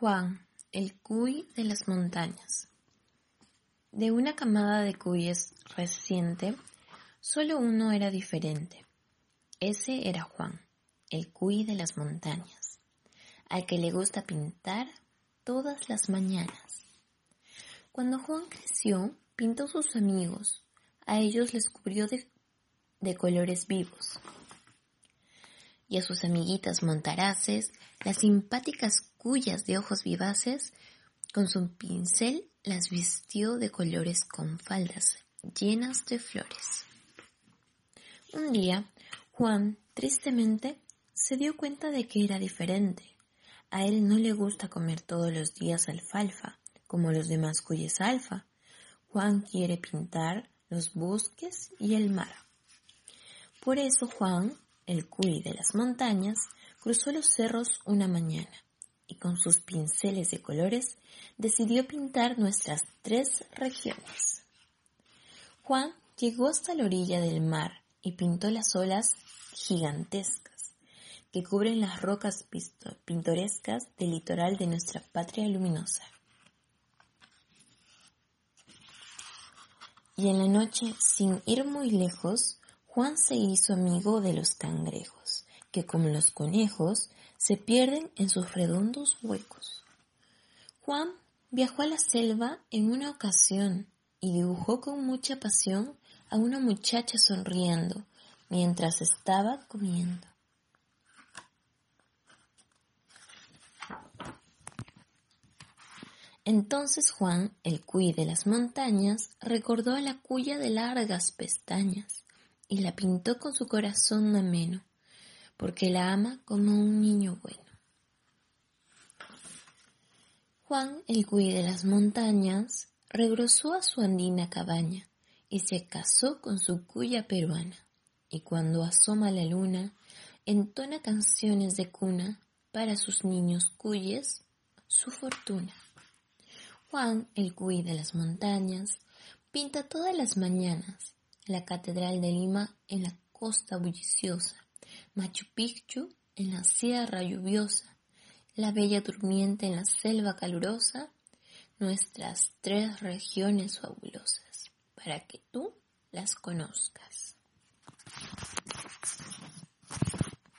Juan, el cuy de las montañas. De una camada de cuyes reciente, solo uno era diferente. Ese era Juan, el cuy de las montañas, al que le gusta pintar todas las mañanas. Cuando Juan creció, pintó sus amigos, a ellos les cubrió de, de colores vivos. Y a sus amiguitas montaraces, las simpáticas cuyas de ojos vivaces, con su pincel las vistió de colores con faldas llenas de flores. Un día, Juan, tristemente, se dio cuenta de que era diferente. A él no le gusta comer todos los días alfalfa, como los demás cuyes alfa. Juan quiere pintar los bosques y el mar. Por eso Juan, el cuy de las montañas, cruzó los cerros una mañana y con sus pinceles de colores decidió pintar nuestras tres regiones. Juan llegó hasta la orilla del mar y pintó las olas gigantescas que cubren las rocas pintorescas del litoral de nuestra patria luminosa. Y en la noche, sin ir muy lejos, Juan se hizo amigo de los cangrejos, que como los conejos se pierden en sus redondos huecos. Juan viajó a la selva en una ocasión y dibujó con mucha pasión a una muchacha sonriendo mientras estaba comiendo. Entonces Juan, el cuy de las montañas, recordó a la cuya de largas pestañas y la pintó con su corazón ameno porque la ama como un niño bueno. Juan, el cuy de las montañas, regresó a su andina cabaña y se casó con su cuya peruana, y cuando asoma la luna, entona canciones de cuna para sus niños cuyes su fortuna. Juan, el cuy de las montañas, pinta todas las mañanas la Catedral de Lima en la costa bulliciosa Machu Picchu en la sierra lluviosa, la bella durmiente en la selva calurosa, nuestras tres regiones fabulosas, para que tú las conozcas.